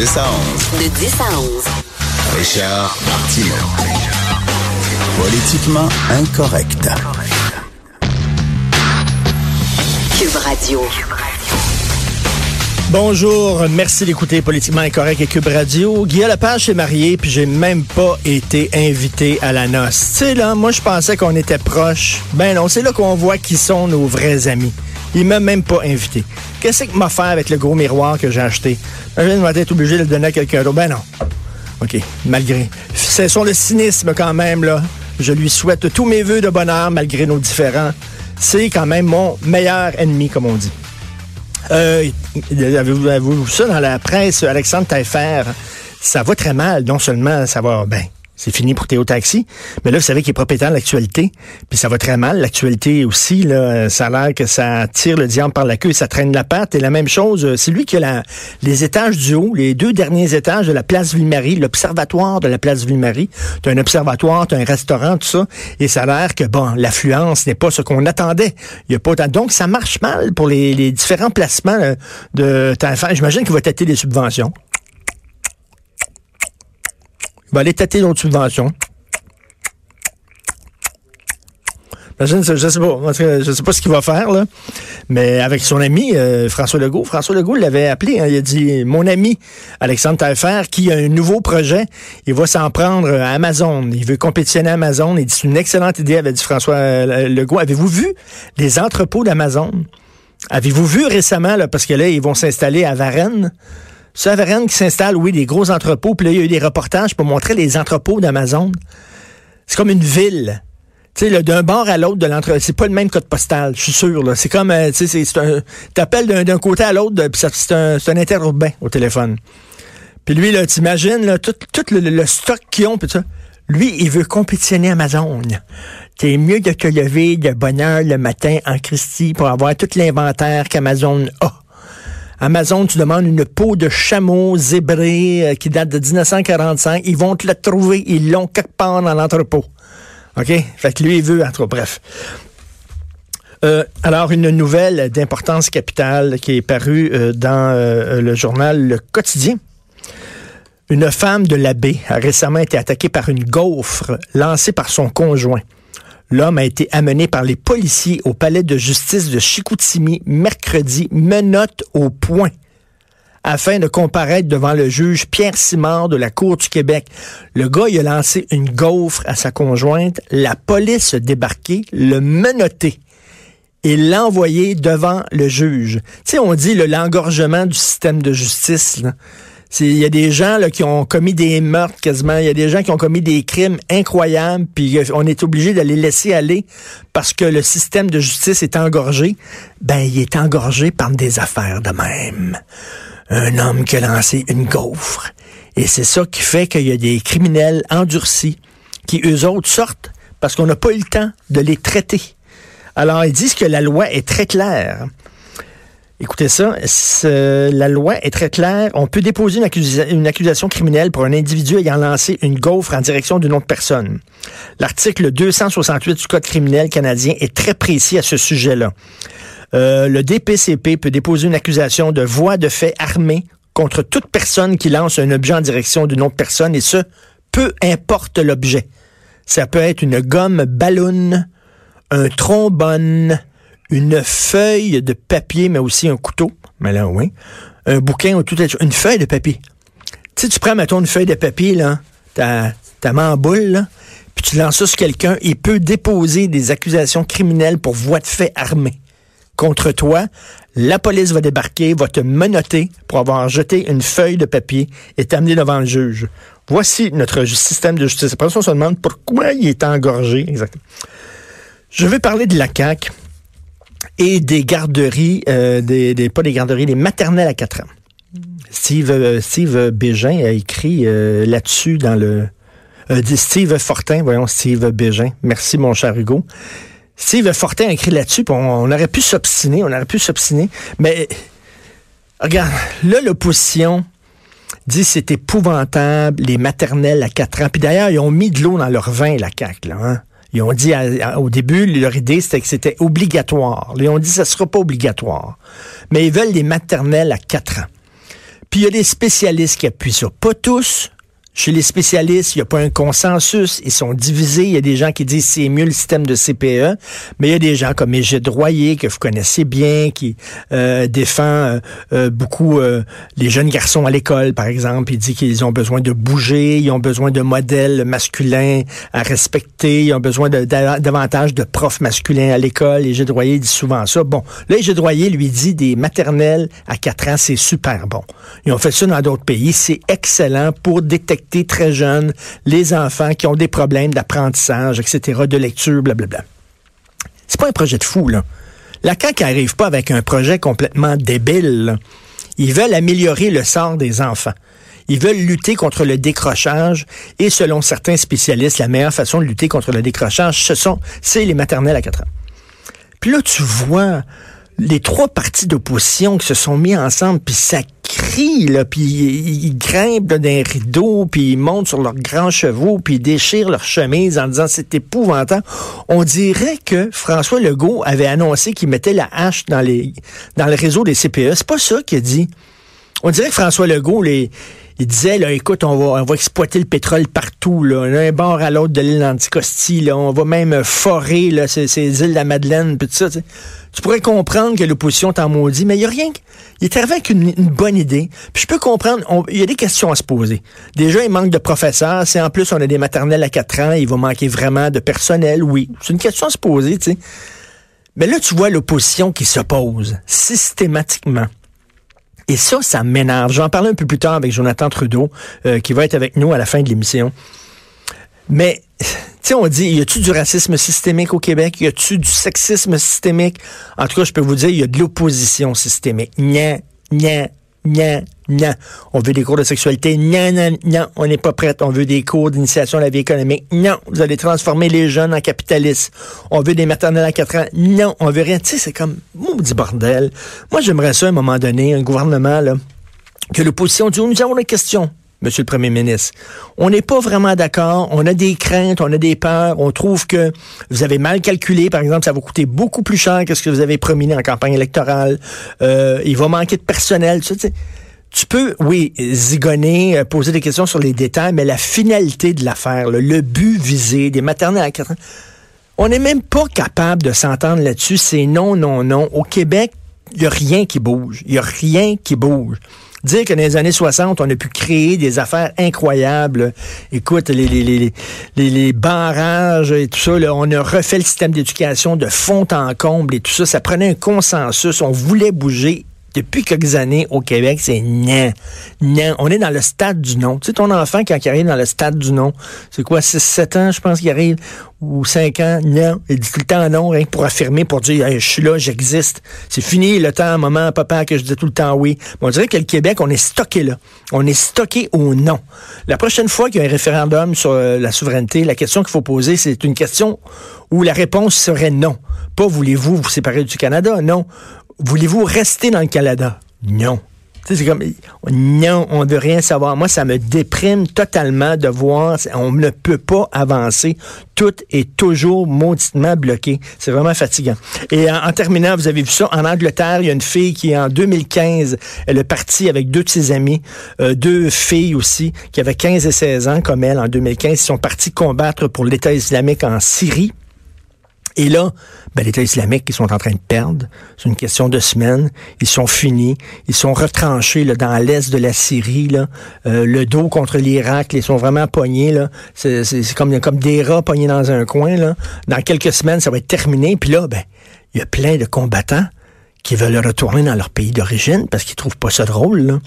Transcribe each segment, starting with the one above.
10 à 11. De 10 à 11. Richard Martineau. Politiquement incorrect. Cube Radio. Bonjour, merci d'écouter Politiquement Incorrect et Cube Radio. Guillaume Lepage est marié, puis j'ai même pas été invité à la noce. Tu sais, là, moi, je pensais qu'on était proches. Ben non, c'est là qu'on voit qui sont nos vrais amis. Il m'a même pas invité. Qu'est-ce que m'a fait avec le gros miroir que j'ai acheté? Je vais être obligé de le donner à quelqu'un d'autre. Ben non. OK, malgré. C'est sur le cynisme quand même, là. Je lui souhaite tous mes voeux de bonheur malgré nos différends. C'est quand même mon meilleur ennemi, comme on dit. Euh, avez-vous, avez-vous vu ça dans la presse, Alexandre Taillefer? Ça va très mal. Non seulement ça va, ben, c'est fini pour Théo Taxi. Mais là, vous savez qu'il est propriétaire de l'actualité. Puis ça va très mal. L'actualité aussi, là, ça a l'air que ça tire le diable par la queue et ça traîne la patte. Et la même chose, euh, c'est lui qui a les étages du haut, les deux derniers étages de la place Ville-Marie, l'observatoire de la place Ville-Marie. Tu un observatoire, tu un restaurant, tout ça. Et ça a l'air que, bon, l'affluence n'est pas ce qu'on attendait. Il y a pas Donc, ça marche mal pour les, différents placements euh, de J'imagine qu'il va tâter des subventions. Va aller tâter d'autres subventions. Je sais pas. Je sais pas ce qu'il va faire, là. Mais avec son ami euh, François Legault, François Legault l'avait appelé. Hein, il a dit Mon ami Alexandre Taillefer, qui a un nouveau projet, il va s'en prendre à Amazon. Il veut compétitionner à Amazon. Il dit C'est une excellente idée, avait dit François euh, Legault. Avez-vous vu les entrepôts d'Amazon? Avez-vous vu récemment, là, parce que là, ils vont s'installer à Varennes? Varennes qui s'installe, oui, des gros entrepôts. Puis là, il y a eu des reportages pour montrer les entrepôts d'Amazon. C'est comme une ville. Tu sais, d'un bord à l'autre de l'entrepôt, c'est pas le même code postal, je suis sûr. C'est comme, euh, tu sais, t'appelles d'un côté à l'autre, puis c'est un, un interurbain au téléphone. Puis lui, là, t'imagines, là, tout, tout le, stock qu'ils ont, puis ça. Lui, il veut compétitionner Amazon. C'est mieux de te lever de bonne heure le matin en Christie pour avoir tout l'inventaire qu'Amazon a. Amazon, tu demandes une peau de chameau zébré euh, qui date de 1945. Ils vont te la trouver. Ils l'ont quelque part dans l'entrepôt. OK? Fait que lui, il veut, entre bref. Euh, alors, une nouvelle d'importance capitale qui est parue euh, dans le journal Le Quotidien. Une femme de l'abbé a récemment été attaquée par une gaufre lancée par son conjoint. L'homme a été amené par les policiers au palais de justice de Chicoutimi mercredi, menotte au point afin de comparaître devant le juge Pierre Simard de la Cour du Québec. Le gars, il a lancé une gaufre à sa conjointe. La police a débarqué, le menotté et l'a envoyé devant le juge. Tu sais, on dit l'engorgement du système de justice. Il y a des gens là, qui ont commis des meurtres quasiment. Il y a des gens qui ont commis des crimes incroyables, puis on est obligé de les laisser aller parce que le système de justice est engorgé. Ben, il est engorgé par des affaires de même. Un homme qui a lancé une gaufre. Et c'est ça qui fait qu'il y a des criminels endurcis qui, eux autres, sortent parce qu'on n'a pas eu le temps de les traiter. Alors, ils disent que la loi est très claire. Écoutez ça, la loi est très claire. On peut déposer une, accusation criminelle pour un individu ayant lancé une gaufre en direction d'une autre personne. L'article 268 du Code criminel canadien est très précis à ce sujet-là. Euh, le DPCP peut déposer une accusation de voie de fait armée contre toute personne qui lance un objet en direction d'une autre personne, et ce, peu importe l'objet. Ça peut être une gomme ballon, un trombone, une feuille de papier, mais aussi un couteau. Mais là, oui. Un bouquin ou tout une feuille de papier. Tu sais, tu prends, mettons, une feuille de papier, là, ta, ta main en boule, là, puis tu lances ça sur quelqu'un, il peut déposer des accusations criminelles pour voie de fait armée contre toi. La police va débarquer, va te menotter pour avoir jeté une feuille de papier et t'amener devant le juge. Voici notre système de justice. Après on se demande pourquoi il est engorgé. Exactement. Je vais parler de la CAQ et des garderies, euh, des, pas des garderies, des maternelles à 4 ans. Steve, euh, Steve Bégin a écrit euh, là-dessus dans le... Steve Fortin, voyons, Steve Bégin. Merci, mon cher Hugo. Steve Fortin a écrit là-dessus, on, on, aurait pu s'obstiner, on aurait pu s'obstiner. Mais, regarde, là, l'opposition dit c'est épouvantable, les maternelles à 4 ans. Puis d'ailleurs, ils ont mis de l'eau dans leur vin, la CAQ, là, hein? Ils ont dit au début, leur idée, c'était que c'était obligatoire. Ils ont dit ça sera pas obligatoire. Mais ils veulent des maternelles à 4 ans. Puis il y a des spécialistes qui appuient ça. Pas tous, chez les spécialistes, il n'y a pas un consensus. Ils sont divisés. Il y a des gens qui disent c'est mieux le système de CPE, mais il y a des gens comme Égide Royer, que vous connaissez bien, qui euh, défend euh, euh, beaucoup les jeunes garçons à l'école, par exemple. Il dit qu'ils ont besoin de bouger, ils ont besoin de modèles masculins à respecter, ils ont besoin davantage de profs masculins à l'école. Égide Royer dit souvent ça. Bon, là, Égide Royer lui dit des maternelles à 4 ans, c'est super bon. Ils ont fait ça dans d'autres pays. C'est excellent pour détecter très jeunes les enfants qui ont des problèmes d'apprentissage, etc., de lecture, blablabla. C'est pas un projet de fou, là. La CAQ n'arrive pas avec un projet complètement débile. Ils veulent améliorer le sort des enfants. Ils veulent lutter contre le décrochage et selon certains spécialistes, la meilleure façon de lutter contre le décrochage, ce sont, c'est les maternelles à 4 ans. Puis là, tu vois les trois partis d'opposition qui se sont mis ensemble, puis ça crie, là, puis ils, grimpent dans des rideaux, puis ils montent sur leurs grands chevaux, puis ils déchirent leur chemise en disant c'est épouvantable. On dirait que François Legault avait annoncé qu'il mettait la hache dans les dans le réseau des CPE. C'est pas ça qu'il a dit. On dirait que François Legault, il disait, là, écoute, on va, exploiter le pétrole partout, là, d'un bord à l'autre de l'île d'Anticosti, on va même forer là, ces, îles de la Madeleine, puis ça. Tu pourrais comprendre que l'opposition t'en maudit, mais il n'y a rien. Il est arrivé avec une, bonne idée. Puis je peux comprendre, il y a des questions à se poser. Déjà, il manque de professeurs. Si en plus on a des maternelles à 4 ans, il va manquer vraiment de personnel, oui. C'est une question à se poser, tu sais. Mais là, tu vois l'opposition qui s'oppose systématiquement. Et ça, ça m'énerve. J'en parler un peu plus tard avec Jonathan Trudeau, euh, qui va être avec nous à la fin de l'émission. Mais sais, on dit, y a-tu du racisme systémique au Québec? Y a-tu du sexisme systémique? En tout cas, je peux vous dire, il y a de l'opposition systémique. Nya, nya, nya, nya. On veut des cours de sexualité. Nya, nya, nya. On n'est pas prêt. On veut des cours d'initiation à la vie économique. Non. Vous allez transformer les jeunes en capitalistes. On veut des maternelles à 4 ans. Non. On veut rien. Tu sais, c'est comme, maudit bordel. Moi, j'aimerais ça, à un moment donné, un gouvernement, là, que l'opposition dit, nous avons des questions. Monsieur le Premier ministre. On n'est pas vraiment d'accord, on a des craintes, on a des peurs, on trouve que vous avez mal calculé, par exemple, ça va coûter beaucoup plus cher que ce que vous avez promis en campagne électorale, euh, il va manquer de personnel, tu, sais, tu peux, oui, zigonner, euh, poser des questions sur les détails, mais la finalité de l'affaire, le but visé, des maternelles à 4 ans, on n'est même pas capable de s'entendre là-dessus, c'est non, non, non. Au Québec, il n'y a rien qui bouge, il n'y a rien qui bouge. Dire que dans les années 60, on a pu créer des affaires incroyables. Écoute, les, les, les, les, barrages et tout ça, on a refait le système d'éducation de fond en comble et tout ça. Ça prenait un consensus. On voulait bouger depuis quelques années au Québec, c'est non. Non. On est dans le stade du non. Tu sais, ton enfant, quand il arrive dans le stade du non, c'est quoi, 6, 7 ans, je pense qu'il arrive, ou 5 ans, non. Il dit tout le temps non, rien que pour affirmer, pour dire, je suis là, j'existe. C'est fini le temps, maman, papa, que je dis tout le temps oui. on dirait que le Québec, on est stocké là. On est stocké au non. La prochaine fois qu'il y a un référendum sur euh, la souveraineté, la question qu'il faut poser, c'est une question où la réponse serait non. Pas voulez-vous vous séparer du Canada? Non. Voulez-vous rester dans le Canada? Non. C'est comme, non, on veut rien savoir. Moi, ça me déprime totalement de voir, on ne peut pas avancer. Tout est toujours mauditement bloqué. C'est vraiment fatigant. Et en, terminant, vous avez vu ça, en Angleterre, il y a une fille qui, en 2015, elle est partie avec deux de ses amis, euh, deux filles aussi, qui avaient 15 et 16 ans, comme elle, en 2015, ils sont partis combattre pour l'État islamique en Syrie. Et là, ben, l'État islamique, ils sont en train de perdre. C'est une question de semaines. Ils sont finis. Ils sont retranchés là, dans l'est de la Syrie. Là. Euh, le dos contre l'Irak, ils sont vraiment pognés. Là. C'est, comme, comme des rats pognés dans un coin. Là. Dans quelques semaines, ça va être terminé. Puis là, ben, il y a plein de combattants qui veulent retourner dans leur pays d'origine parce qu'ils trouvent pas ça drôle.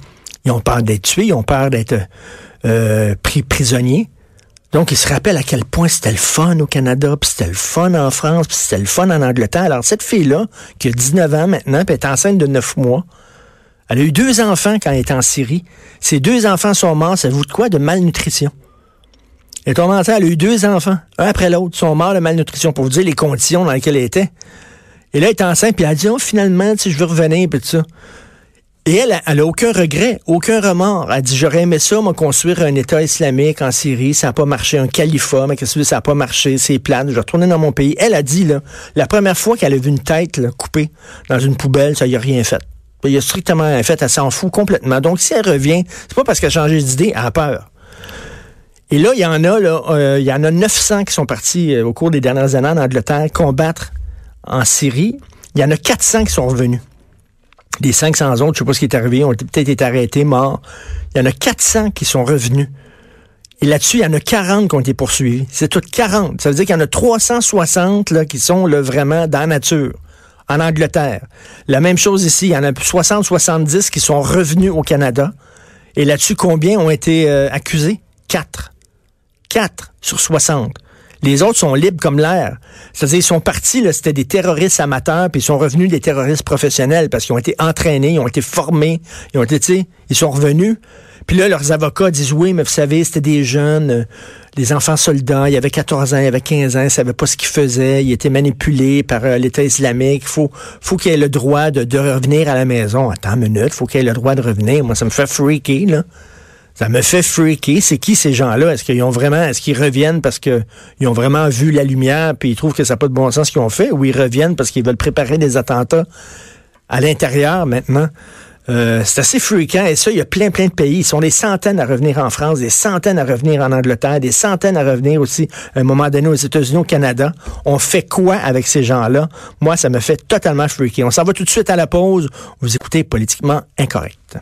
Ils ont peur d'être tués, ils ont peur d'être euh, pris prisonniers. Donc, il se rappelle à quel point c'était le fun au Canada, puis c'était le fun en France, puis c'était le fun en Angleterre. Alors, cette fille-là, qui a 19 ans maintenant, puis est enceinte de 9 mois, elle a eu deux enfants quand elle était en Syrie. Ces deux enfants sont morts, ça vous de quoi? De malnutrition. Elle est tombée elle a eu deux enfants, un après l'autre, sont morts de malnutrition, pour vous dire les conditions dans lesquelles elle était. Et là, elle est enceinte, puis elle a dit, oh, finalement, si je veux revenir, puis tout ça. Et elle, elle a aucun regret, aucun remords. Elle dit, j'aurais aimé ça, moi, construire un État islamique en Syrie. Ça n'a pas marché. Un califat, mais qu'est-ce que ça n'a pas marché. C'est plate. Je vais retourner dans mon pays. Elle a dit, là, la première fois qu'elle a vu une tête coupée dans une poubelle, ça y a rien fait. Il y a strictement un fait, elle s'en fout complètement. Donc, si elle revient, c'est pas parce qu'elle a changé d'idée, elle a peur. Et là, il y en a, là, euh, il y en a 900 qui sont partis euh, au cours des dernières années en Angleterre combattre en Syrie. Il y en a 400 qui sont revenus. Les 500 autres, je sais pas ce qui est arrivé, ont peut-être été arrêtés, morts. Il y en a 400 qui sont revenus. Et là-dessus, il y en a 40 qui ont été poursuivis. C'est tout 40. Ça veut dire qu'il y en a 360 là, qui sont là, vraiment dans la nature en Angleterre. La même chose ici, il y en a 60-70 qui sont revenus au Canada. Et là-dessus, combien ont été euh, accusés? Quatre. Quatre sur 60. Les autres sont libres comme l'air. C'est-à-dire, ils sont partis, c'était des terroristes amateurs, puis ils sont revenus des terroristes professionnels parce qu'ils ont été entraînés, ils ont été formés, ils ont été, tu sais, ils sont revenus. Puis là, leurs avocats disent, oui, mais vous savez, c'était des jeunes, euh, des enfants soldats, il y avait 14 ans, il y avait 15 ans, ils ne savaient pas ce qu'ils faisaient, ils étaient manipulés par euh, l'État islamique, faut, faut qu'ils aient le droit de, de, revenir à la maison. Attends une minute, faut qu'ils aient le droit de revenir. Moi, ça me fait freaker, là. Ça me fait freaker. C'est qui ces gens-là? Est-ce qu'ils ont vraiment, est-ce qu'ils reviennent parce qu'ils ont vraiment vu la lumière puis ils trouvent que ça n'a pas de bon sens ce qu'ils ont fait ou ils reviennent parce qu'ils veulent préparer des attentats à l'intérieur maintenant? Euh, c'est assez fréquent et ça, il y a plein, plein de pays. Ils sont des centaines à revenir en France, des centaines à revenir en Angleterre, des centaines à revenir aussi à un moment donné aux États-Unis, au Canada. On fait quoi avec ces gens-là? Moi, ça me fait totalement freaky. On s'en va tout de suite à la pause. Vous écoutez Politiquement Incorrect.